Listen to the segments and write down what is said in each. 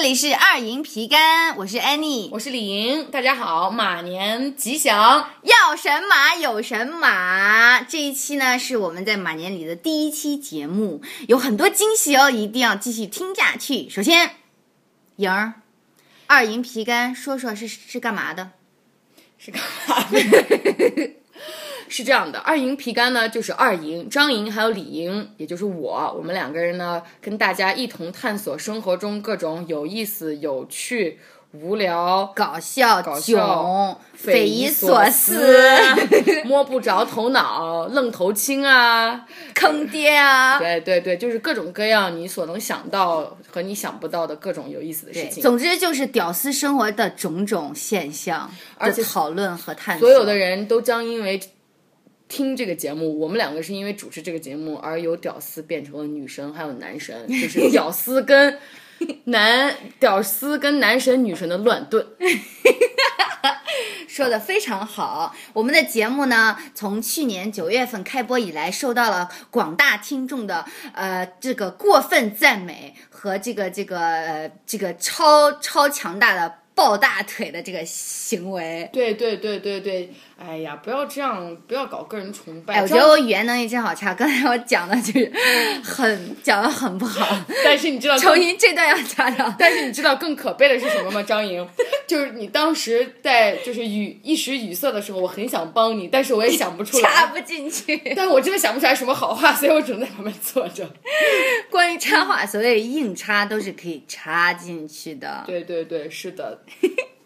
这里是二营皮干，我是 Annie，我是李莹，大家好，马年吉祥，要神马有神马。这一期呢是我们在马年里的第一期节目，有很多惊喜哦，一定要继续听下去。首先，莹儿，二营皮干，说说是是干嘛的？是干嘛的？是这样的，二营皮干呢，就是二营张营还有李营，也就是我，我们两个人呢，跟大家一同探索生活中各种有意思、有趣、无聊、搞笑、搞囧笑、匪夷所思、摸不着头脑、愣头青啊，坑爹啊！对对对，就是各种各样你所能想到和你想不到的各种有意思的事情。总之就是屌丝生活的种种现象，而且讨论和探索。所有的人都将因为。听这个节目，我们两个是因为主持这个节目而由屌丝变成了女神，还有男神，就是屌丝跟 男屌丝跟男神女神的乱炖。说的非常好，我们的节目呢，从去年九月份开播以来，受到了广大听众的呃这个过分赞美和这个这个呃这个超超强大的。抱大腿的这个行为，对对对对对，哎呀，不要这样，不要搞个人崇拜。哎，我觉得我语言能力真好差，刚才我讲的就是很讲的很不好。但是你知道，重新这段要加上。但是你知道更可悲的是什么吗？张莹，就是你当时在就是语一时语塞的时候，我很想帮你，但是我也想不出来，插不进去。但是我真的想不出来什么好话，所以我只能在旁边坐着。关于插话，所谓硬插都是可以插进去的。对对对，是的。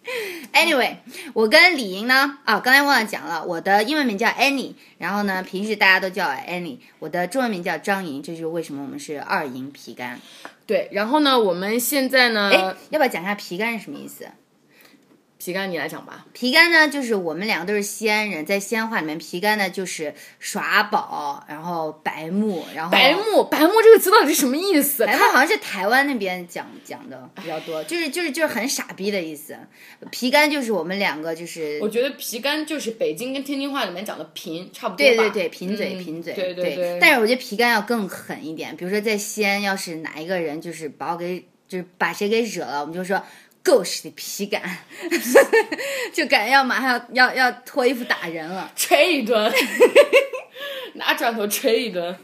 Anyway，我跟李莹呢，啊，刚才忘了讲了，我的英文名叫 Annie，然后呢，平时大家都叫我 Annie，我的中文名叫张莹，这就是为什么我们是二营皮干。对，然后呢，我们现在呢，哎，要不要讲一下皮干是什么意思？皮干，你来讲吧。皮干呢，就是我们两个都是西安人，在西安话里面，皮干呢就是耍宝，然后白目，然后白目，白目这个词到底是什么意思？白目好像是台湾那边讲讲的比较多，就是就是就是很傻逼的意思。皮干就是我们两个就是，我觉得皮干就是北京跟天津话里面讲的贫，差不多对对对，贫嘴贫嘴，对对对。但是我觉得皮干要更狠一点，比如说在西安，要是哪一个人就是把我给就是把谁给惹了，我们就说。狗屎的皮感，就感觉要马上要要要脱衣服打人了，捶一顿，拿砖头捶一顿。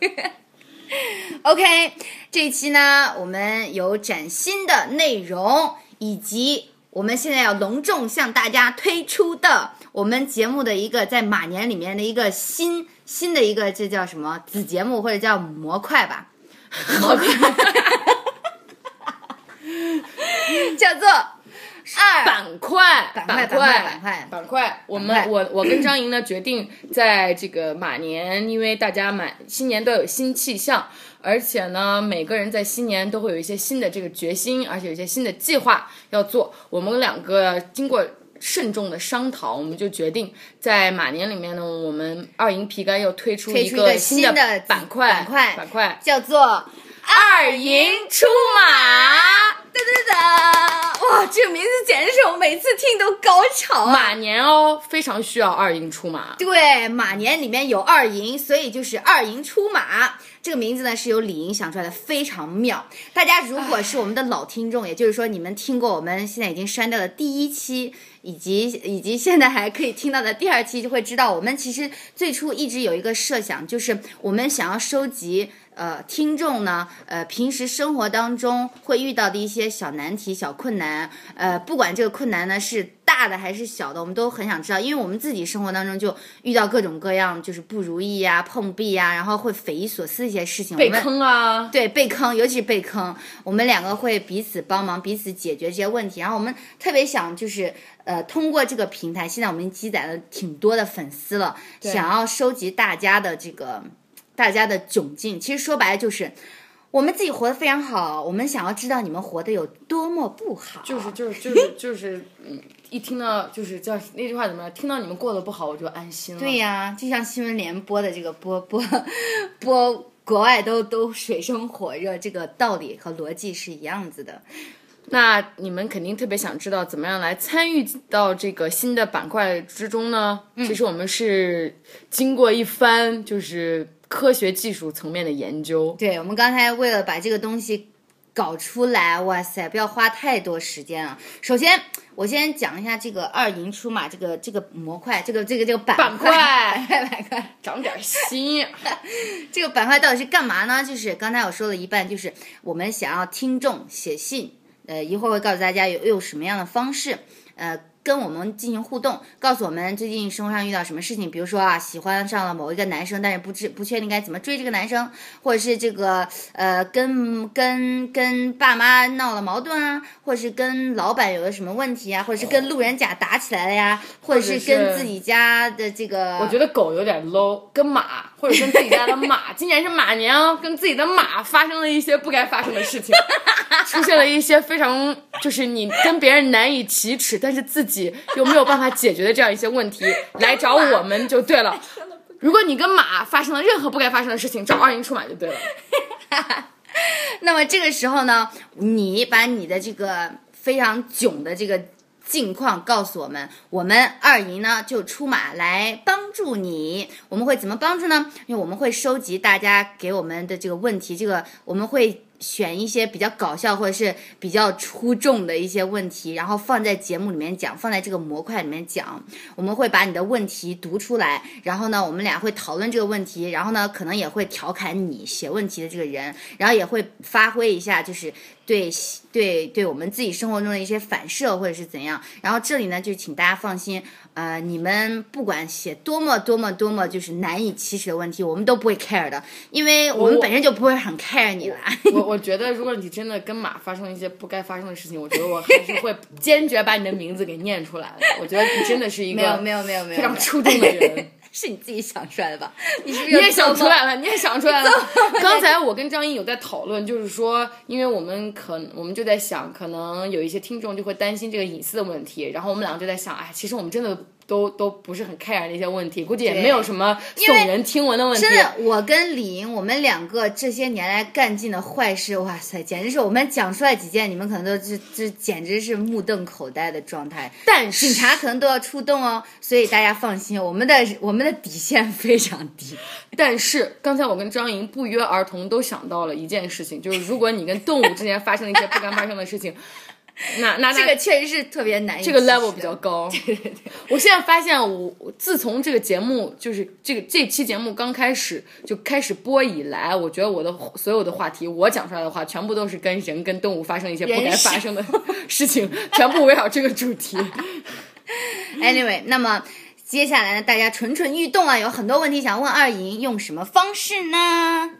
OK，这一期呢，我们有崭新的内容，以及我们现在要隆重向大家推出的我们节目的一个在马年里面的一个新新的一个这叫什么？子节目或者叫模块吧，模块。叫做二板块，板块，板块，板块，板块。我们，我，我跟张莹呢，决定在这个马年，因为大家马新年都有新气象，而且呢，每个人在新年都会有一些新的这个决心，而且有一些新的计划要做。我们两个经过慎重的商讨，我们就决定在马年里面呢，我们二营皮干又推出一个新的板块，板块，板块叫做二营出马。这个名字简直是我每次听都高潮啊！马年哦，非常需要二营出马。对，马年里面有二营，所以就是二营出马。这个名字呢是由李莹想出来的，非常妙。大家如果是我们的老听众，也就是说你们听过我们现在已经删掉的第一期，以及以及 现在还可以听到的第二期，就会知道我们其实最初一直有一个设想，就是我们想要收集。呃，听众呢，呃，平时生活当中会遇到的一些小难题、小困难，呃，不管这个困难呢是大的还是小的，我们都很想知道，因为我们自己生活当中就遇到各种各样就是不如意呀、碰壁呀，然后会匪夷所思一些事情，被坑啊，对，被坑，尤其是被坑，我们两个会彼此帮忙，彼此解决这些问题，然后我们特别想就是呃，通过这个平台，现在我们积攒了挺多的粉丝了，想要收集大家的这个。大家的窘境，其实说白了就是，我们自己活得非常好，我们想要知道你们活得有多么不好。就是就是就是就是，嗯，一听到就是叫那句话怎么样？听到你们过得不好，我就安心了。对呀，就像新闻联播的这个播播播，国外都都水深火热，这个道理和逻辑是一样子的。那你们肯定特别想知道，怎么样来参与到这个新的板块之中呢？其实我们是经过一番就是。科学技术层面的研究，对我们刚才为了把这个东西搞出来。哇塞，不要花太多时间啊！首先，我先讲一下这个二营出马这个这个模块，这个这个这个板块板块 板块。长点心。这个板块到底是干嘛呢？就是刚才我说了一半，就是我们想要听众写信，呃，一会儿会告诉大家有有什么样的方式，呃。跟我们进行互动，告诉我们最近生活上遇到什么事情，比如说啊，喜欢上了某一个男生，但是不知不确定该怎么追这个男生，或者是这个呃跟跟跟爸妈闹了矛盾啊，或者是跟老板有了什么问题啊，或者是跟路人甲打起来了呀，或者是跟自己家的这个，我觉得狗有点 low，跟马或者跟自己家的马，今年是马年哦，跟自己的马发生了一些不该发生的事情，出现了一些非常就是你跟别人难以启齿，但是自己又没有办法解决的这样一些问题，来找我们就对了。如果你跟马发生了任何不该发生的事情，找二营出马就对了。那么这个时候呢，你把你的这个非常囧的这个境况告诉我们，我们二姨呢就出马来帮助你。我们会怎么帮助呢？因为我们会收集大家给我们的这个问题，这个我们会。选一些比较搞笑或者是比较出众的一些问题，然后放在节目里面讲，放在这个模块里面讲。我们会把你的问题读出来，然后呢，我们俩会讨论这个问题，然后呢，可能也会调侃你写问题的这个人，然后也会发挥一下，就是对对对我们自己生活中的一些反射或者是怎样。然后这里呢，就请大家放心，呃，你们不管写多么多么多么就是难以启齿的问题，我们都不会 care 的，因为我们本身就不会很 care 你了。我我觉得，如果你真的跟马发生一些不该发生的事情，我觉得我还是会坚决把你的名字给念出来的。我觉得你真的是一个没有没有没有没有非常出众的人。是你自己想出来的吧？你是不是你也想出来了，你也想出来了。刚才我跟张英有在讨论，就是说，因为我们可我们就在想，可能有一些听众就会担心这个隐私的问题，然后我们两个就在想，哎，其实我们真的都都不是很 care 那些问题，估计也没有什么耸人听闻的问题。真的，我跟李莹，我们两个这些年来干尽的坏事，哇塞，简直是我们讲出来几件，你们可能都这这简直是目瞪口呆的状态。但是警察可能都要出动哦，所以大家放心，我们的我们的底线非常低。但是刚才我跟张莹不约而同都想到了一件事情，就是如果你跟动物之间发生了一些不该发生的事情，那那那这个确实是特别难这个 level 比较高。对对对，我现在发现我，我自从这个节目就是这个这期节目刚开始就开始播以来，我觉得我的所有的话题，我讲出来的话，全部都是跟人跟动物发生一些不该发生的事情，全部围绕这个主题。Anyway，那么接下来呢，大家蠢蠢欲动啊，有很多问题想问二莹，用什么方式呢？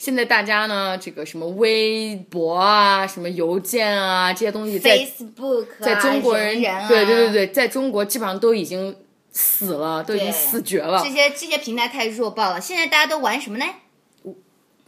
现在大家呢，这个什么微博啊，什么邮件啊，这些东西在 Facebook 啊在中国人，对对对对，在中国基本上都已经死了，都已经死绝了这。些这些平台太弱爆了。现在大家都玩什么呢？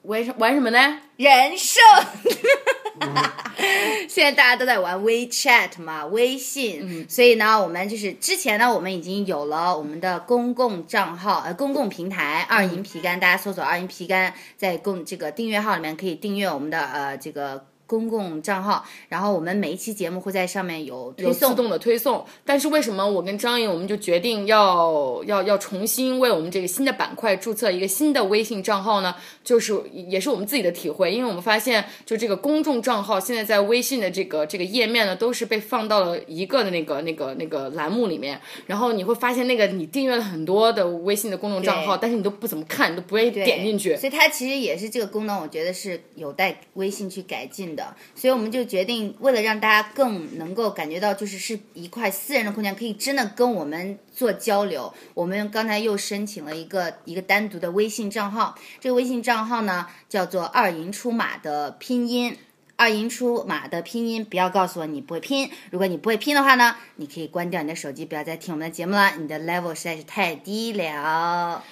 玩什玩什么呢？人设。现在大家都在玩 WeChat 嘛，微信，嗯。所以呢，我们就是之前呢，我们已经有了我们的公共账号，呃，公共平台二嗯。营皮干，大家搜索二银皮干，在公这个订阅号里面可以订阅我们的呃这个公共账号，然后我们每一期节目会在上面有推送，有自动的推送，但是为什么我跟张颖我们就决定要要要重新为我们这个新的板块注册一个新的微信账号呢？就是也是我们自己的体会，因为我们发现就这个公众账号现在在微信的这个这个页面呢，都是被放到了一个的那个那个那个栏目里面，然后你会发现那个你订阅了很多的微信的公众账号，但是你都不怎么看，你都不愿意点进去。所以它其实也是这个功能，我觉得是有待微信去改进的。所以我们就决定，为了让大家更能够感觉到，就是是一块私人的空间，可以真的跟我们做交流。我们刚才又申请了一个一个单独的微信账号，这个微信账号呢叫做“二营出马”的拼音。二营出马的拼音，不要告诉我你不会拼。如果你不会拼的话呢，你可以关掉你的手机，不要再听我们的节目了。你的 level 实在是太低了。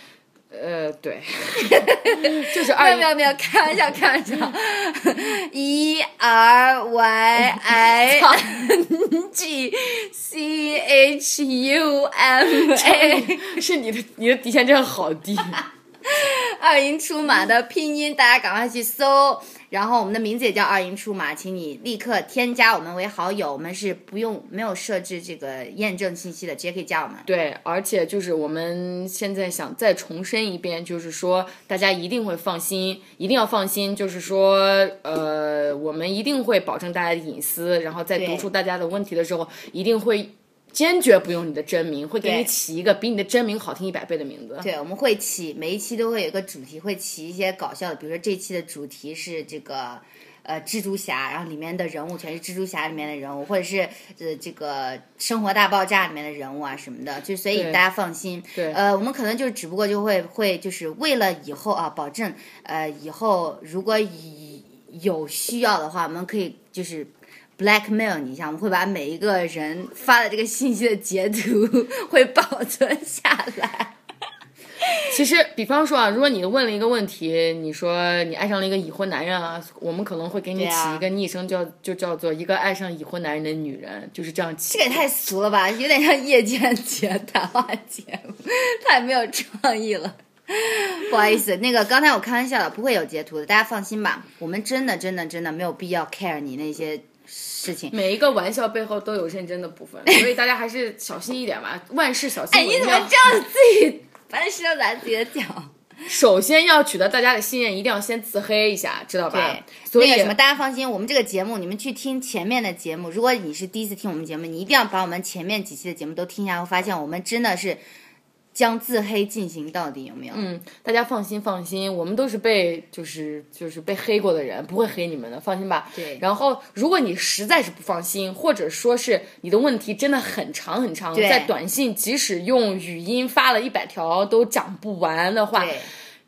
呃，对，就是二没有没有没有，开玩笑开玩笑。E R Y I N G C H U M A，是你的你的底线真的好低。二营出马的拼音，大家赶快去搜。然后我们的名字也叫二营出马，请你立刻添加我们为好友。我们是不用没有设置这个验证信息的，直接可以加我们。对，而且就是我们现在想再重申一遍，就是说大家一定会放心，一定要放心，就是说，呃，我我们一定会保证大家的隐私，然后在读出大家的问题的时候，一定会坚决不用你的真名，会给你起一个比你的真名好听一百倍的名字。对，我们会起每一期都会有一个主题，会起一些搞笑的，比如说这期的主题是这个呃蜘蛛侠，然后里面的人物全是蜘蛛侠里面的人物，或者是呃这个生活大爆炸里面的人物啊什么的，就所以大家放心。对呃，我们可能就只不过就会会就是为了以后啊，保证呃以后如果以有需要的话，我们可以就是。Blackmail 你一下，我们会把每一个人发的这个信息的截图 会保存下来。其实，比方说啊，如果你问了一个问题，你说你爱上了一个已婚男人啊，我们可能会给你起一个昵称叫，就叫做一个爱上已婚男人的女人，就是这样起。这个也太俗了吧，有点像夜间节谈话节目，太没有创意了。不好意思，那个刚才我开玩笑的，不会有截图的，大家放心吧。我们真的真的真的没有必要 care 你那些事情。每一个玩笑背后都有认真的部分，所以大家还是小心一点吧，万事小心哎，为妙。你怎么这样自己凡事都拿自己的脚？首先要取得大家的信任，一定要先自黑一下，知道吧？对，所以那个什么，大家放心，我们这个节目，你们去听前面的节目。如果你是第一次听我们节目，你一定要把我们前面几期的节目都听一下，会发现我们真的是将自黑进行到底，有没有？嗯，大家放心放心，我们都是被就是就是被黑过的人，不会黑你们的，放心吧。对然后，如果你实在是不放心，或者说是你的问题真的很长很长，在短信即使用语音发了一百条都讲不完的话，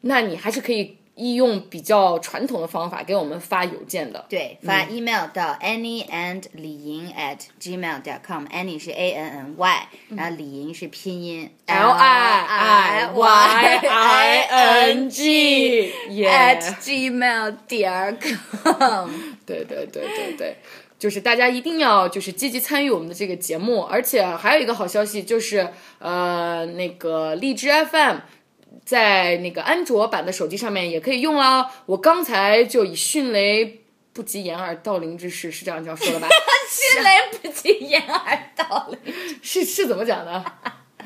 那你还是可以利用比较传统的方法给我们发邮件的。对，发 email 到 Annie and 李莹 at gmail dot com。Annie 是 A N N Y，然后李莹是拼音 L I I Y I N G at gmail 点 com。对对对对对，就是大家一定要就是积极参与我们的这个节目，而且还有一个好消息就是，呃，那个荔枝 FM。在那个安卓版的手机上面也可以用啦。我刚才就以迅雷不及掩耳盗铃之势，是这样这样说的吧？迅雷不及掩耳盗铃，是是怎么讲的？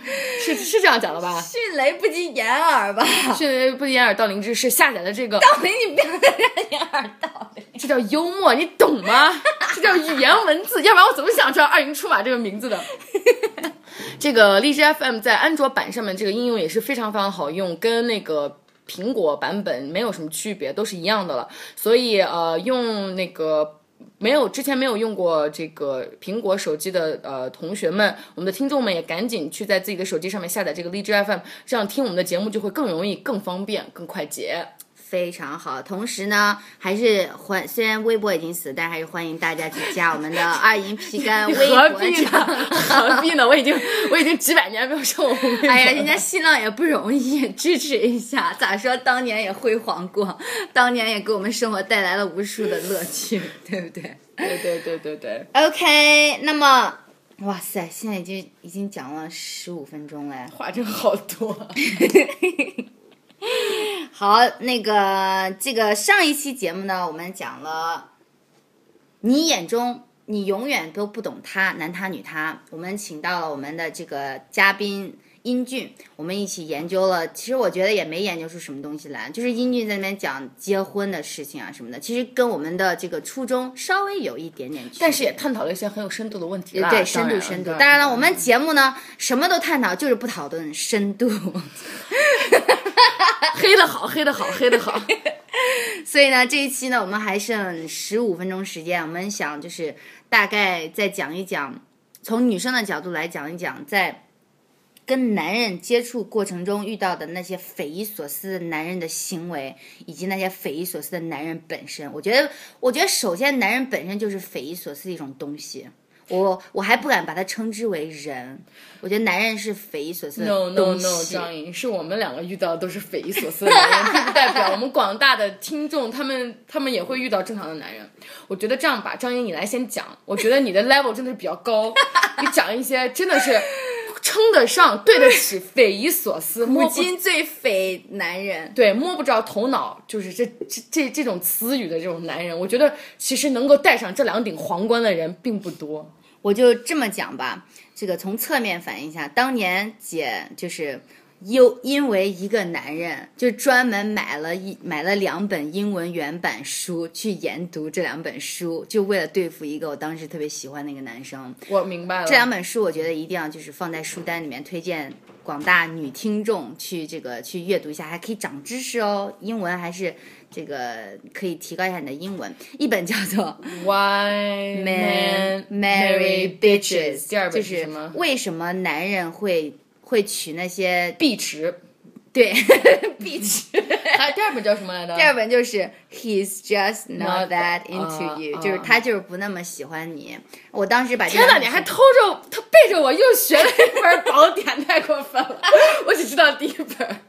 是是这样讲的吧？迅雷不及掩耳吧？迅雷不及掩耳盗铃之是下载的这个，盗铃你不要在这掩耳盗铃。这叫幽默，你懂吗？这叫语言文字，要不然我怎么想出来“二营出马”这个名字的？这个荔枝 FM 在安卓版上面这个应用也是非常非常好用，跟那个苹果版本没有什么区别，都是一样的了。所以呃，用那个没有之前没有用过这个苹果手机的呃同学们，我们的听众们也赶紧去在自己的手机上面下载这个荔枝 FM，这样听我们的节目就会更容易、更方便、更快捷。非常好，同时呢，还是欢虽然微博已经死，但还是欢迎大家去加我们的 二营皮干微博何 必呢？何必呢？我已经我已经几百年没有上我微博。哎呀，人家新浪也不容易，支持一下。咋说，当年也辉煌过，当年也给我们生活带来了无数的乐趣，对不对对对对对对，？OK，那么，哇塞，现在已经已经讲了十五分钟嘞。话真好多。好，那个这个上一期节目呢，我们讲了你眼中你永远都不懂他，男他女他。我们请到了我们的这个嘉宾英俊，我们一起研究了。其实我觉得也没研究出什么东西来，就是英俊在那边讲结婚的事情啊什么的，其实跟我们的这个初衷稍微有一点点区别。但是也探讨了一些很有深度的问题啦。对，深度深度。当然了，我们节目呢什么都探讨，就是不讨论深度。黑的好，黑的好，黑的好。所以呢，这一期呢，我们还剩十五分钟时间，我们想就是大概再讲一讲，从女生的角度来讲一讲，在跟男人接触过程中遇到的那些匪夷所思的男人的行为，以及那些匪夷所思的男人本身。我觉得，我觉得首先男人本身就是匪夷所思的一种东西。我我还不敢把它称之为人，我觉得男人是匪夷所思的 No no。no，张颖，是我们两个遇到的都是匪夷所思的男人，并不代表我们广大的听众他们他们也会遇到正常的男人。我觉得这样吧，张颖你来先讲，我觉得你的 level 真的是比较高，你讲一些真的是称得上、对得起匪夷所思、摸今最匪男人，对摸不着头脑，就是这这这这种词语的这种男人，我觉得其实能够戴上这两顶皇冠的人并不多。我就这么讲吧，这个从侧面反映一下，当年姐就是又因为一个男人，就专门买了一买了两本英文原版书去研读这两本书，就为了对付一个我当时特别喜欢的一个男生。我明白了。这两本书我觉得一定要就是放在书单里面推荐广大女听众去这个去阅读一下，还可以长知识哦，英文还是这个可以提高一下你的英文。一本叫做 Why Men Marry Bitches，第二就是什么？为什么男人会会取那些碧池。对 bitch。还有第二本叫什么来着？第二本就是 He's just not that into 啊 you，、啊就是他就是不那么喜欢你。我当时把这天哪，你还偷着他背着我又学了一本 宝典，太过分了！我只知道第一本。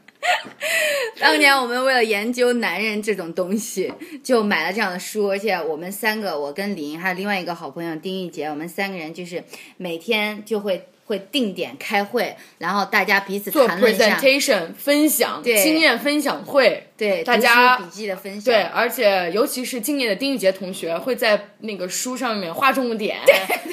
当年我们为了研究男人这种东西，就买了这样的书，而且我们三个，我跟林还有另外一个好朋友丁玉杰，我们三个人就是每天就会会定点开会，然后大家彼此做，presentation 分享对经验分享会，对大家笔记的分享，对，而且尤其是今年的丁玉洁同学会在那个书上面画重点，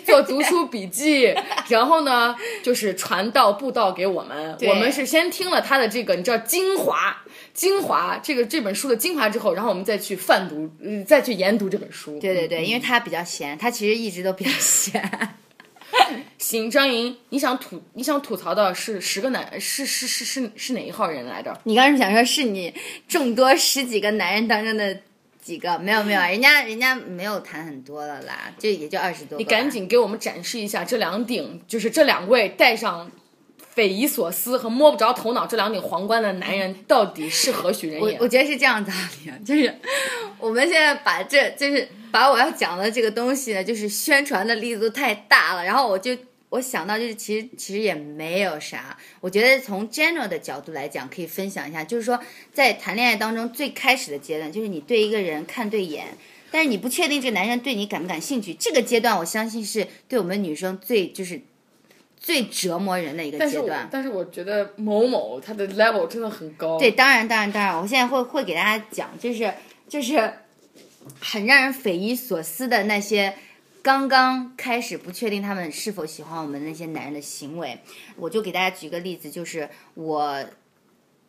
做读书笔记，然后呢就是传道布道给我们。我们是先听了他的这个，你知道精华。精华这个这本书的精华之后，然后我们再去泛读，呃，再去研读这本书。对对对，因为他比较闲，他其实一直都比较闲。行，张莹，你想吐你想吐槽的是十个男是是是是是哪一号人来着？你刚是想说是你众多十几个男人当中的几个？没有没有，人家人家没有谈很多了啦，就也就二十多个。你赶紧给我们展示一下这两顶，就是这两位戴上匪夷所思和摸不着头脑这两顶皇冠的男人到底是何许人也？我我觉得是这样子啊，就是我们现在把这就是把我要讲的这个东西呢，就是宣传的力度太大了，然后我就我想到就是其实其实也没有啥，我觉得从 general 的角度来讲，可以分享一下，就是说在谈恋爱当中最开始的阶段，就是你对一个人看对眼。但是你不确定这个男生对你感不感兴趣，这个阶段我相信是对我们女生最就是最折磨人的一个阶段。但是我觉得某某他的 level 真的很高。对，当然，当然，当然，我现在会会给大家讲，就是就是很让人匪夷所思的那些刚刚开始不确定他们是否喜欢我们那些男人的行为。我就给大家举个例子，就是我，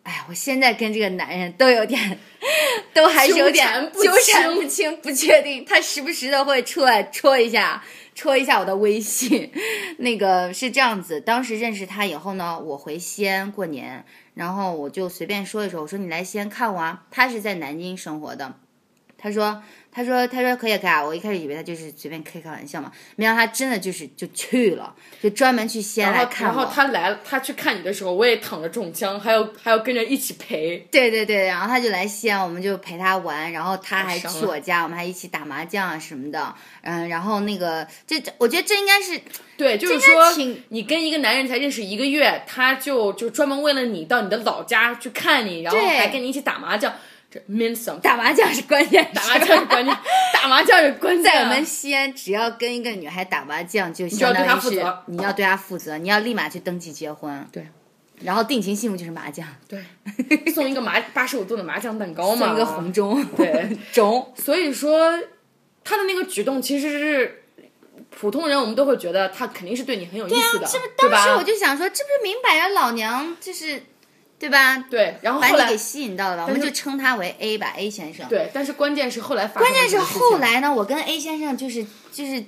哎，我现在跟这个男人都有点，都还是有点纠缠不清，不确定，他时不时的会出来戳一下。戳一下我的微信，那个是这样子。当时认识他以后呢，我回西安过年，然后我就随便说一说，我说你来西安看我啊。他是在南京生活的，他说他说他说可以啊可以啊。我一开始以为他就是随便开开玩笑嘛，没想到他真的就是就去了，就专门去西安然后然来看我。后他来了，他去看你的时候，我也躺着中枪，还要还要跟着一起陪。对对对，然后他就来西安，我们就陪他玩，然后他还去我家，我们还一起打麻将啊什么的。嗯，然后那个这这，我觉得这应该是对，就是说你跟一个男人才认识一个月，他就就专门为了你到你的老家去看你，然后对还跟你一起打麻将，这 means something。打麻将是关键，打麻将是关键，打麻将是关键啊。在我们西安，只要跟一个女孩打麻将，就相当于是负责你要对她负责，你要立马去登记结婚。对，然后定情信物就是麻将，对，送一个麻八十五度的麻将蛋糕嘛，送一个红中，对 中。所以说，他的那个举动其实是普通人，我们都会觉得他肯定是对你很有意思的，是不对当时我？就想说，这不是明摆着老娘就是，对吧？对，然后后来把你给吸引到了吧，我们就称他为 A 吧，A 先生。对，但是关键是后来发生关键是后来呢，我跟 A 先生就是就是，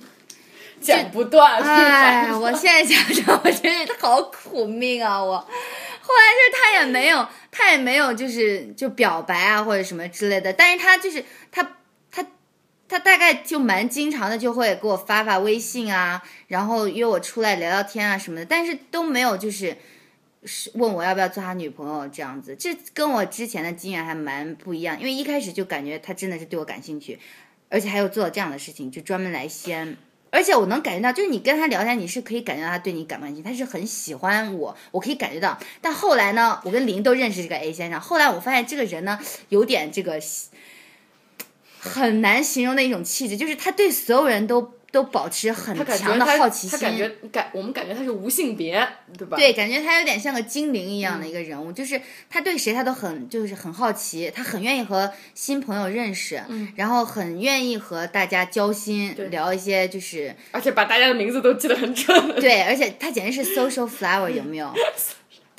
剪不断，哎，我现在想想，我真是好苦命啊！我后来就是他也没有，他也没有就是就表白啊或者什么之类的，但是他就是他他他大概就蛮经常的就会给我发发微信啊，然后约我出来聊聊天啊什么的，但是都没有就是。是问我要不要做他女朋友这样子，这跟我之前的经验还蛮不一样。因为一开始就感觉他真的是对我感兴趣，而且还有做这样的事情，就专门来西安。而且我能感觉到，就是你跟他聊天，你是可以感觉到他对你感不感兴趣，他是很喜欢我，我可以感觉到。但后来呢，我跟林都认识这个 A 先生，后来我发现这个人呢，有点这个很难形容的一种气质，就是他对所有人都都保持很强的好奇心。他感觉感我们感觉他是无性别，对吧？对，感觉他有点像个精灵一嗯样的一个人物，就是他对谁他都很就是很好奇，他很愿意和新朋友认识，嗯然后很愿意和大家交心，聊一些就是而且把大家的名字都记得很准。对，而且他简直是 social flower，有没有？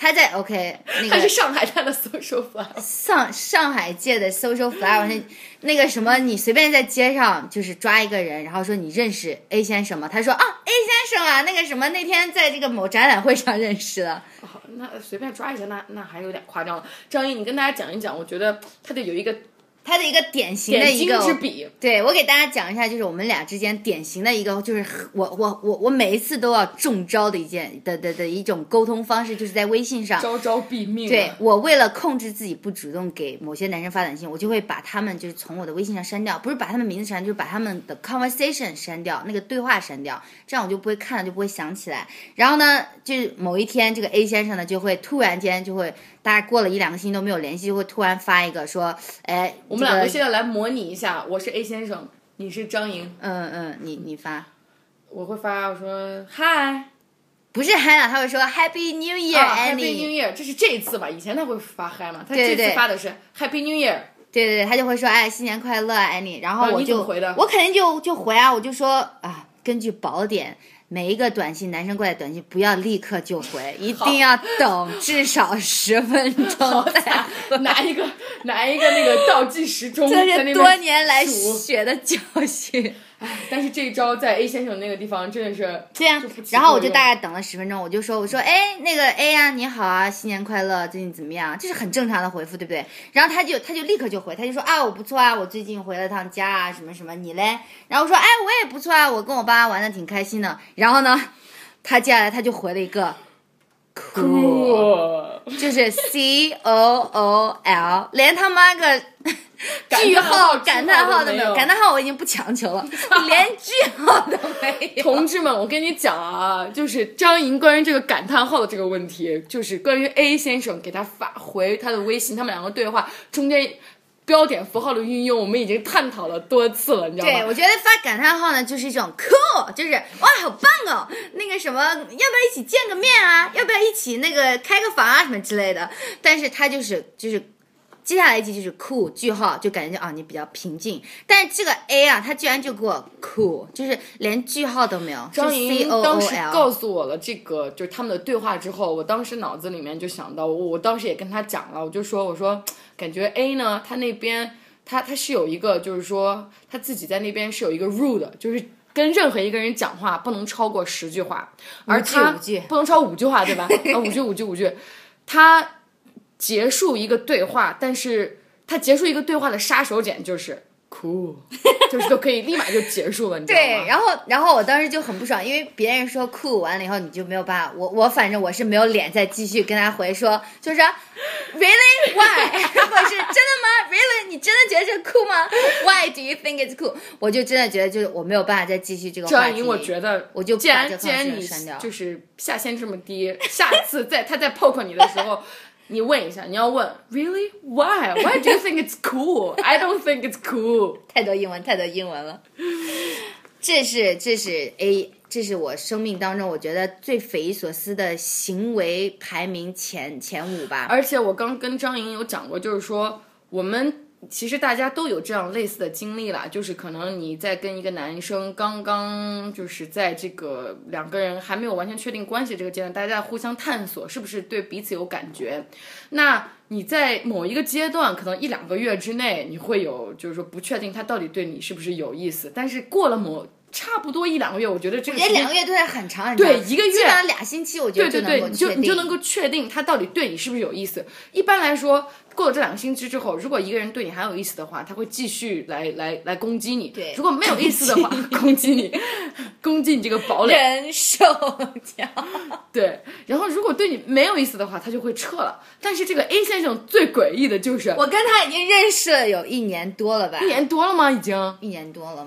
他在 OK 那个他是上海滩的 social fly。上上海界的 social flower 那那个什么，你随便在街上就是抓一个人，然后说你认识 A 先生吗？他说啊 A 先生啊，那个什么那天在这个某展览会上认识的。哦那随便抓一下，那那还有点夸张了。张一，你跟大家讲一讲，我觉得他得有一个他的一个典型的一个之笔。对我给大家讲一下，就是我们俩之间典型的一个，就是我我我我每一次都要中招的一件的的的一种沟通方式，就是在微信上。招招毙命、啊。对我为了控制自己不主动给某些男生发短信，我就会把他们就是从我的微信上删掉，不是把他们名字删，就是把他们的 conversation 删掉，那个对话删掉，这样我就不会看了，就不会想起来。然后呢，就是某一天这个 A 先生呢就会突然间就会，大概过了一两个星期都没有联系，就会突然发一个说，哎，我们两个现在来模拟一下，我是 A 先生，你是张莹，嗯嗯，你你发。我会发我说嗨。不是嗨了，他会说 Happy New Year，啊 Annie。，Happy New Year，这是这一次吧？以前他会发嗨嘛？他这次发的是 Happy New Year。对对对，他就会说哎新年快乐，Annie。然后我就、么回的我肯定就就回啊，我就说啊，根据宝典。每一个短信，男生过来短信不要立刻就回，一定要等至少十分钟再回。拿一个拿一个那个倒计时钟，这是多年来数学的教训。但是这一招在 A 先生那个地方真的是 对呀、然后我就大概等了十分钟，我就说，我说，哎，那个 A 呀、你好啊，新年快乐，最近怎么样？这是很正常的回复，对不对？然后他就他就立刻就回，他就说啊，我不错啊，我最近回了趟家啊，什么什么，你嘞？然后我说，哎，我也不错啊，我跟我爸妈玩的挺开心的。然后呢，他接下来他就回了一个 cool，就是 C O O L，连他妈个。句号号、感叹号都没有感叹号我已经不强求了，连句号都没有。同志们，我跟你讲啊，就是张莹关于这个感叹号的这个问题，就是关于 A 先生给他发回他的微信，他们两个对话中间标点符号的运用，我们已经探讨了多次了，你知道吗对，我觉得发感叹号呢，就是一种 cool，就是哇，好棒哦！那个什么，要不要一起见个面啊？要不要一起那个开个房啊？什么之类的。但是他就是就是。接下来一句就是 cool 句号，就感觉就啊你比较平静，但是这个 A 啊，他居然就给我 cool，就是连句号都没有，是张莹当时。告诉我了这个就是他们的对话之后，我当时脑子里面就想到，我我当时也跟他讲了，我就说我说感觉 A 呢，他那边他他是有一个就是说他自己在那边是有一个 rule 的，就是。跟任何一个人讲话不能超过十句话，而句他不能超五句话，对吧？啊，五句五句五句，他结束一个对话，但是他结束一个对话的杀手锏就是 cool，就是都可以立马就结束了，你知道吗？对，然后然后我当时就很不爽，因为别人说 cool 完了以后你就没有办法，我我反正我是没有脸再继续跟他回说，就是 really why，或者是真的吗？really 你真的觉得这 cool 吗？Why do you think it's cool？我就真的觉得就是我没有办法再继续这个话题。我觉得，我就既然既然你删掉就是下限这么低，下次再他再 poke 你的时候，你问一下，你要问 really why why do you think it's cool? I don't think it's cool. 太多英文，太多英文了。这是这是 A，这是我生命当中我觉得最匪夷所思的行为排名前前五吧。而且我刚跟张莹有讲过，就是说我们其实大家都有这样类似的经历啦，就是可能你在跟一个男生刚刚就是在这个两个人还没有完全确定关系这个阶段，大家在互相探索是不是对彼此有感觉。那你在某一个阶段，可能一两个月之内，你会有就是说不确定他到底对你是不是有意思，但是过了某差不多一两个月，我觉得这个也时间两个月都还很长很长，对一个月基本上俩星期，我觉得对对对，你就。你就能够确定他到底对你是不是有意思。一般来说，过了这两个星期之后，如果一个人对你还有意思的话，他会继续来来来攻击你。对如果没有意思的话，攻击你，攻击你这个堡垒。人兽交，对，然后如果对你没有意思的话，他就会撤了。但是这个 A 先生最诡异的就是，我跟他已经认识了有一年多了吧？一年多了吗？已经，一年多了，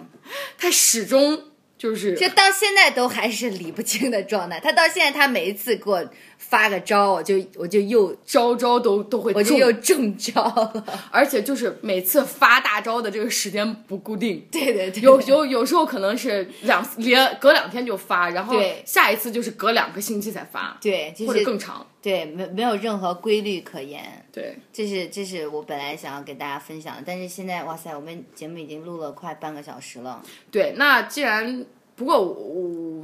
他始终就是就到现在都还是理不清的状态。他到现在，他每一次给我发个招，我就我就又招招都都会中，我就又中招了。而且就是每次发大招的这个时间不固定。对对对，有有有时候可能是两连隔两天就发，然后对下一次就是隔两个星期才发，对，就或者更长。对，没没有任何规律可言。对，这是这是我本来想要给大家分享的，但是现在哇塞，我们节目已经录了快半个小时了。对，那既然不过我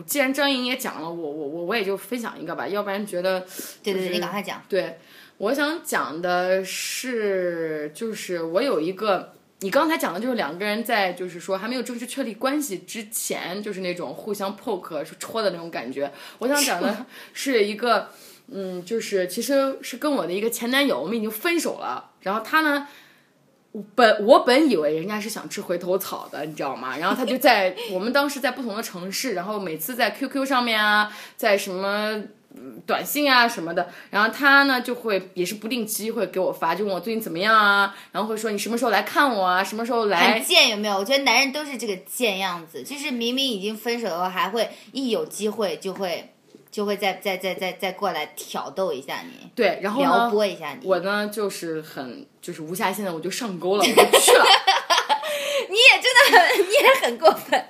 既然张莹也讲了，我我我我也就分享一个吧，要不然觉得对对对，你赶快讲。对，我想讲的是，就是我有一个，你刚才讲的就是两个人在就是说还没有正式确立关系之前，就是那种互相 poke 戳的那种感觉。我想讲的是一个，嗯，就是其实是跟我的一个前男友，我们已经分手了，然后他呢。本我本以为人家是想吃回头草的，你知道吗？然后他就在我们当时在不同的城市，然后每次在 QQ 上面啊，在什么短信啊什么的，然后他呢就会也是不定期会给我发，就问我最近怎么样啊，然后会说你什么时候来看我啊，什么时候来很贱有没有？我觉得男人都是这个贱样子，就是明明已经分手了，还会一有机会就会就会再再再再再过来挑逗一下你，对，然后撩，拨一下你。我呢就是很就是无下限的，我就上钩了，我就去了，你也真的很，你也很过分，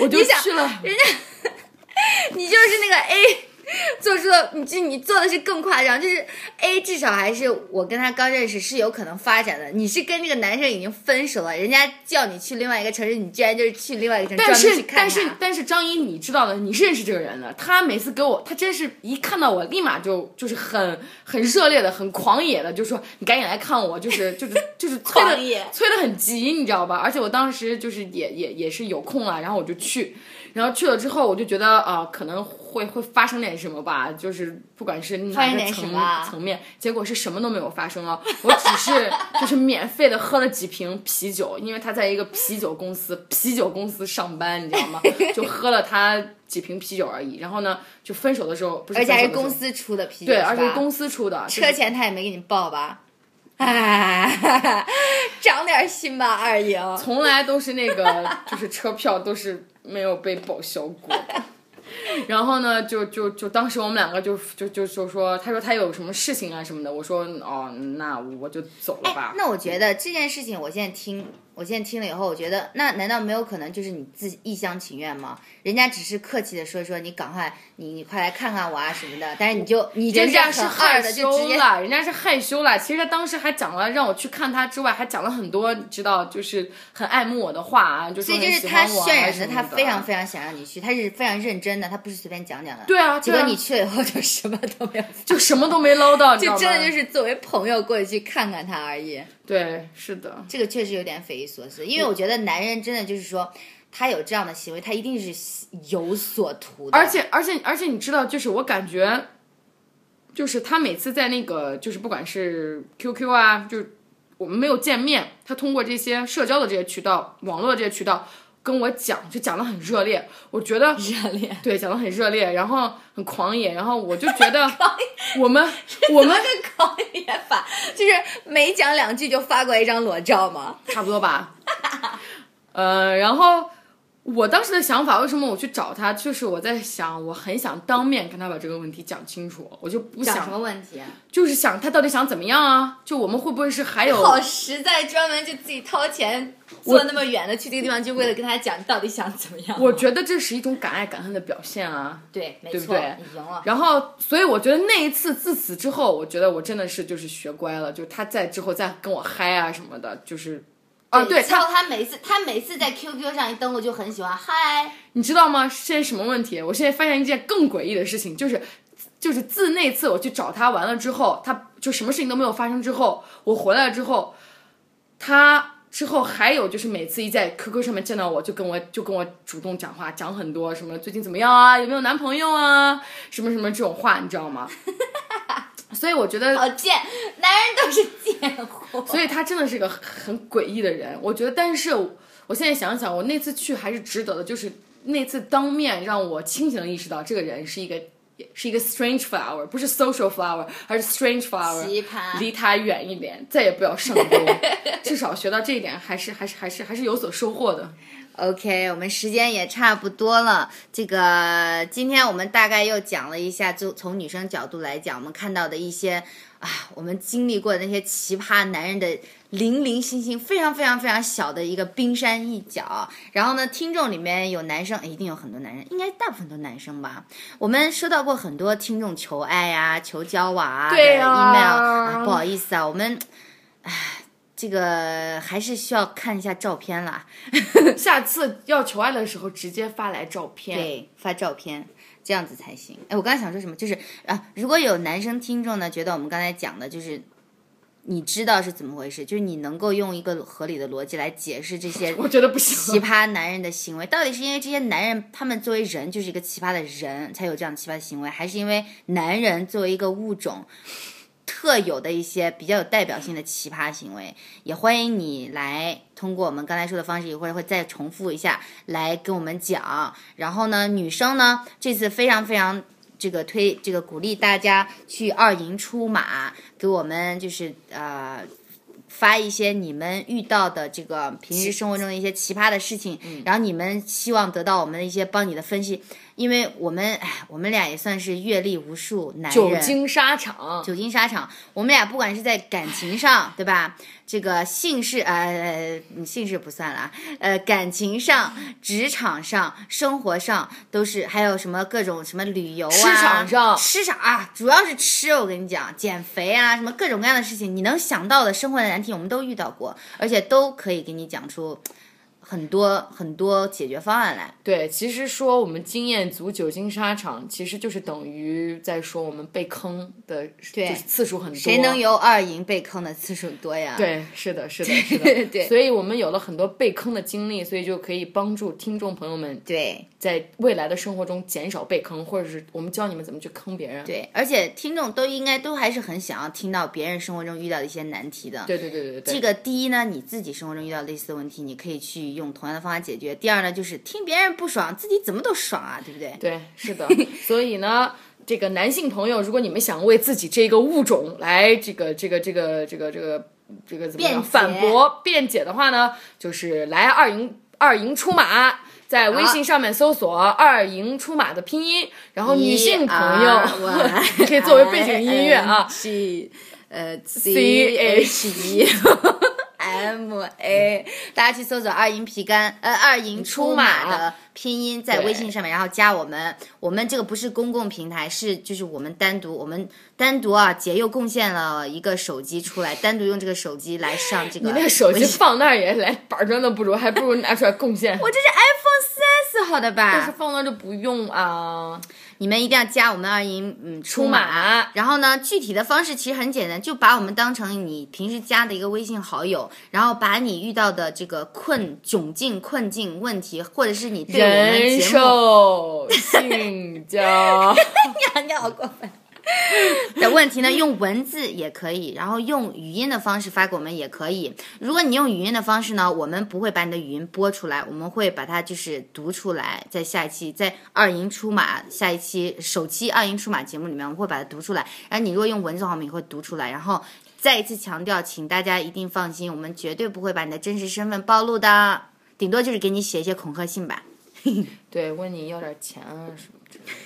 我就想去了。人家 你就是那个 A。做出的，你这你做的是更夸张，就是 A 至少还是我跟他刚认识是有可能发展的，你是跟这个男生已经分手了，人家叫你去另外一个城市，你居然就是去另外一个城市但是但是。但是张一，你知道的，你认识这个人的。他每次给我，他真是一看到我，立马就就是很很热烈的、很狂野的，就说你赶紧来看我，就是就是就是催的催的很急，你知道吧？而且我当时就是也也也是有空了，然后我就去，然后去了之后，我就觉得啊、可能会会发生点什么吧，就是不管是哪个层层面，结果是什么都没有发生啊，我只是就是免费的喝了几瓶啤酒，因为他在一个啤酒公司啤酒公司上班，你知道吗？就喝了他几瓶啤酒而已。然后呢，就分手的时候不是而且还是公司出的啤酒，对，而且是公司出的，车钱他也没给你报吧？哎，长点心吧，二营。从来都是那个就是车票都是没有被报销过。然后呢，就就就当时我们两个就就就就说，他说他有什么事情啊什么的，我说哦，那我就走了吧。那我觉得这件事情，我现在听，我现在听了以后，我觉得那难道没有可能就是你自己一厢情愿吗？人家只是客气的说说你赶快，你你快来看看我啊什么的，但是你就你就人家是很害羞了，人家是害羞了。其实他当时还讲了让我去看他之外，还讲了很多，你知道就是很爱慕我的话啊，就说所以就是他渲染的他非常非常想让你去，他是非常认真的，他不是随便讲讲的。对啊，结果你去了以后就什么都没有，就什么都没捞到？就真的就是作为朋友过去看看他而已。对，是的。这个确实有点匪夷所思，因为我觉得男人真的就是说，他有这样的行为，他一定是有所图的。而且而且而且你知道，就是我感觉，就是他每次在那个，就是不管是 QQ 啊，就是我们没有见面，他通过这些社交的这些渠道、网络的这些渠道跟我讲，就讲的很热烈。我觉得热烈，对，讲的很热烈，然后很狂野，然后我就觉得 我们 我们狂野法，就是每讲两句就发过一张裸照吗？差不多吧。呃，然后我当时的想法，为什么我去找他，就是我在想，我很想当面跟他把这个问题讲清楚，我就不讲什想，么问题啊？就是想他到底想怎么样啊？就我们会不会是还有？好实在，专门就自己掏钱坐那么远的去这个地方，就为了跟他讲到底想怎么样。我觉得这是一种敢爱敢恨的表现啊。对，没错，对不对你赢了。然后，所以我觉得那一次，自此之后，我觉得我真的是就是学乖了，就他在之后再跟我嗨啊什么的，就是，啊，对他你知道他每次他每次在 QQ 上一登录就很喜欢嗨，你知道吗？现在什么问题？我现在发现一件更诡异的事情，就是，就是自那次我去找他完了之后，他就什么事情都没有发生之后，我回来之后，他之后还有就是每次一在 QQ 上面见到我就跟我就跟我主动讲话，讲很多什么最近怎么样啊，有没有男朋友啊，什么什么这种话，你知道吗？所以我觉得好贱，男人都是贱货。所以他真的是个很诡异的人，我觉得。但是我现在想想，我那次去还是值得的，就是那次当面让我清醒的意识到，这个人是一个是一个 strange flower，不是 social flower，而是 strange flower，奇葩离他远一点，再也不要上钩。至少学到这一点，还是还是还是还是有所收获的。OK，我们时间也差不多了。这个今天我们大概又讲了一下，就从女生角度来讲，我们看到的一些啊，我们经历过的那些奇葩男人的零零星星，非常非常非常小的一个冰山一角。然后呢，听众里面有男生，哎一定有很多男人，应该大部分都男生吧？我们收到过很多听众求爱呀、求交往啊 email 啊啊，不好意思啊，我们。这这个还是需要看一下照片啦。下次要求爱的时候直接发来照片。对，发照片，这样子才行。哎，我刚才想说什么？就是啊，如果有男生听众呢，觉得我们刚才讲的就是。你知道是怎么回事？就是你能够用一个合理的逻辑来解释这些，我觉得不行。奇葩男人的行为，到底是因为这些男人他们作为人就是一个奇葩的人才有这样奇葩的行为，还是因为男人作为一个物种特有的一些比较有代表性的奇葩行为？也欢迎你来通过我们刚才说的方式，一会儿会再重复一下来跟我们讲。然后呢，女生呢这次非常非常。这个推这个鼓励大家去二营出马，给我们就是呃发一些你们遇到的这个平时生活中的一些奇葩的事情，然后你们希望得到我们的一些帮你的分析。因为我们，哎，我们俩也算是阅历无数，男人，久经沙场，久经沙场。我们俩不管是在感情上，对吧？这个姓氏，呃，姓氏不算了，呃，感情上、职场上、生活上都是，还有什么各种什么旅游啊，吃场上，吃啥啊？主要是吃，我跟你讲，减肥啊，什么各种各样的事情，你能想到的生活的难题，我们都遇到过，而且都可以给你讲出。很多很多解决方案来。对，其实说我们经验足、久经沙场，其实就是等于在说我们被坑的次数很多。谁能有二营被坑的次数多呀？对，是的，是的，是的。对，所以我们有了很多被坑的经历，所以就可以帮助听众朋友们对在未来的生活中减少被坑，或者是我们教你们怎么去坑别人。对，而且听众都应该都还是很想要听到别人生活中遇到的一些难题的。对对对对对。这个第一呢，你自己生活中遇到类似的问题，你可以去用同样的方法解决。第二呢，就是听别人不爽，自己怎么都爽啊，对不对？对，是的。所以呢，这个男性朋友，如果你们想为自己这个物种来这个这个这个这个这个这个怎么样反驳辩解的话呢，就是来二营二营出马，在微信上面搜索“二营出马”的拼音，然后女性朋友 可以作为背景音乐啊，C 呃 C H E。M A，大家去搜索“二营皮干”呃“二营出马”的拼音在微信上面，然后加我们。我们这个不是公共平台，是就是我们单独，我们单独啊，姐又贡献了一个手机出来，单独用这个手机来上这个。你那手机放那儿也来板砖都不如，还不如拿出来贡献。我这是 iPhone 三四号的吧？但是放那就不用啊。你们一定要加我们二营嗯出马，然后呢，具体的方式其实很简单，就把我们当成你平时加的一个微信好友，然后把你遇到的这个困窘境、困境、问题，或者是你对我们节目性交，你好过分。的问题呢？用文字也可以，然后用语音的方式发给我们也可以。如果你用语音的方式呢，我们不会把你的语音播出来，我们会把它就是读出来，在下一期在二营出马下一期首期二营出马节目里面，我们会把它读出来。然后你如果用文字的话，我们也会读出来。然后再一次强调，请大家一定放心，我们绝对不会把你的真实身份暴露的，顶多就是给你写一些恐吓信吧。对，问你要点钱啊什么。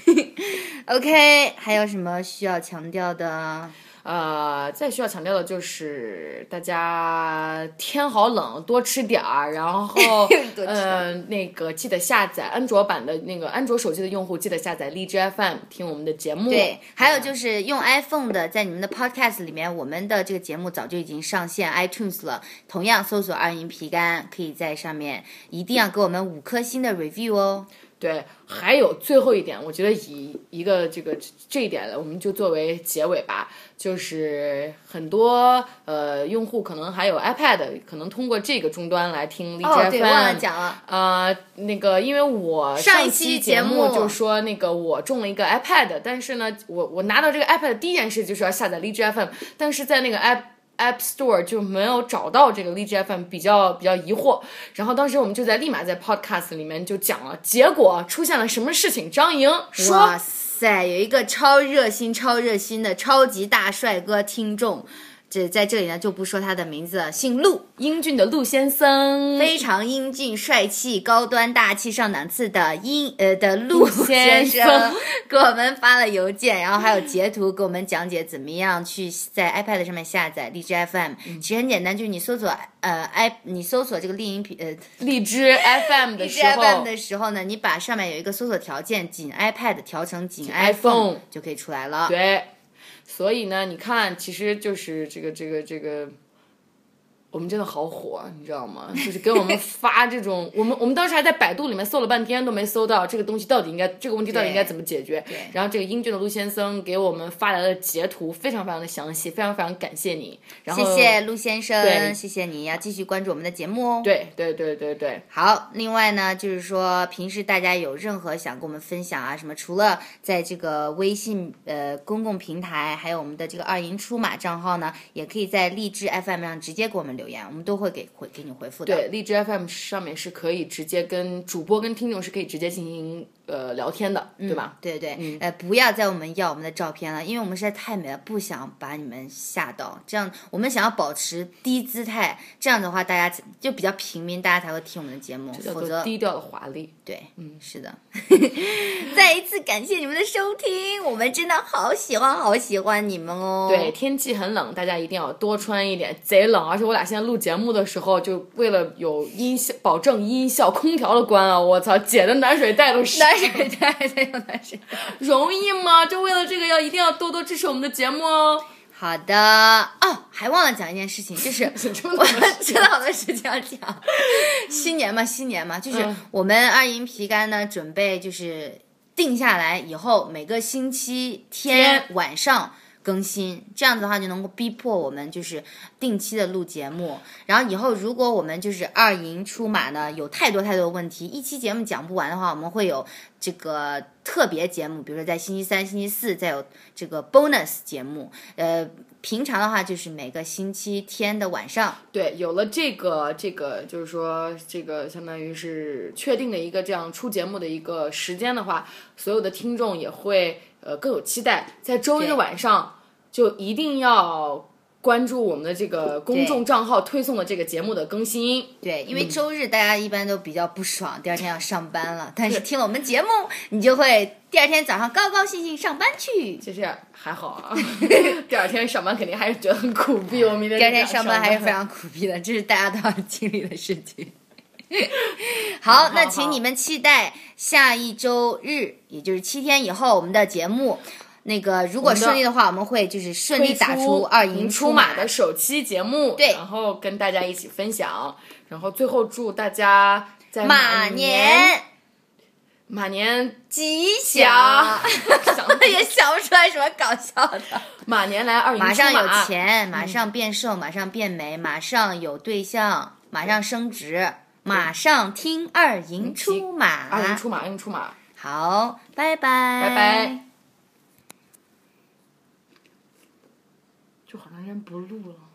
OK，还有什么需要强调的？呃，再需要强调的就是大家天好冷，多吃点儿，然后 呃，那个记得下载安卓版的那个安卓手机的用户记得下载荔枝 FM 听我们的节目。对，还有就是用 iPhone 的，在你们的 Podcast 里面，我们的这个节目早就已经上线 iTunes 了。同样搜索二营皮干，可以在上面一定要给我们五颗星的 review 哦。对，还有最后一点，我觉得以一个这个这一点，我们就作为结尾吧。就是很多呃用户可能还有 iPad，可能通过这个终端来听荔枝 FM。哦，对，忘了讲了。呃，那个因为我上一期节目就说那个我中了一个 iPad，但是呢，我我拿到这个 iPad 第一件事就是要下载荔枝 FM，但是在那个 App。App Store 就没有找到这个荔枝 FM，比较比较疑惑。然后当时我们就在立马在 Podcast 里面就讲了，结果出现了什么事情？张莹说：“哇塞，有一个超热心、超热心的超级大帅哥听众。”这在这里呢就不说他的名字了，姓陆，英俊的陆先生，非常英俊、帅气、高端大气上档次的英呃的陆先生，给我们发了邮件，然后还有截图给我们讲解怎么样去在 iPad 上面下载荔枝 FM。其实很简单，就是你搜索呃 i 你搜索这个丽音频呃荔枝 FM 的时候的时候呢，你把上面有一个搜索条件仅 iPad 调成仅 iPhone 就可以出来了。对。所以呢，你看，其实就是这个这个这个，我们真的好火，你知道吗？就是给我们发这种，我们我们当时还在百度里面搜了半天都没搜到这个东西到底应该这个问题到底应该怎么解决。然后这个英俊的陆先生给我们发来了截图，非常非常的详细，非常非常感谢你。然后谢谢陆先生，谢谢你，要继续关注我们的节目哦。对对对对对，好，另外呢，就是说平时大家有任何想跟我们分享啊，什么除了在这个微信呃公共平台，还有我们的这个二营出马账号呢，也可以在荔枝 FM 上直接给我们留言，我们都会给回给你回复的。对，荔枝 FM 上面是可以直接跟主播跟听众是可以直接进行呃聊天的，对吧？对对对，呃，不要再我们要我们的照片了，因为我们实在太美了，不想把你们吓到。这样，我们想要保持低姿态，这样的话，大家就比较平民，大家才会听我们的节目。否则，低调的华丽。对，嗯，是的。再一次感谢你们的收听，我们真的好喜欢，好喜欢你们哦。对，，天气很冷，大家一定要多穿一点，贼冷。而且我俩现在录节目的时候，就为了有音效，保证音效，空调都关了。我操，姐的暖水袋都湿了暖水袋在用暖水。容易吗？就为了这个，要一定要多多支持我们的节目哦。好的哦，还忘了讲一件事情，就是 我真的好多事情要讲。新年嘛，新年嘛，就是嗯我们二营皮干呢，准备就是定下来以后，每个星期天天晚上。更新，这样子的话就能够逼迫我们就是定期的录节目。然后以后如果我们就是二营出马呢，有太多太多的问题，一期节目讲不完的话，我们会有这个特别节目，比如说在星期三、星期四再有这个 bonus 节目。呃，平常的话就是每个星期天的晚上。对，有了这个这个，就是说这个相当于是确定的一个这样出节目的一个时间的话，所有的听众也会呃更有期待，在周一的晚上就一定要关注我们的这个公众账号推送的这个节目的更新。对，因为周日大家一般都比较不爽，第二天要上班了。但是听了我们节目，你就会第二天早上高高兴兴上班去。其实还好啊，第二天上班肯定还是觉得很苦逼。我明天第二天上上班还是非常苦逼的，这是大家都要经历的事情。好，那请你们期待下一周日，也就是七天以后我们的节目。那个如果顺利的话，我们会就是顺利打出二赢出马的首期节目，对然后跟大家一起分享，然后最后祝大家在马年年马年吉祥祥 也想不出来什么搞笑的。马年来二赢马上有，钱，马上变瘦，马上变美，马上有对象，马上升职，马上听二赢出马。二赢出马，二赢出马，好，拜拜，拜拜。就好长时间不录了。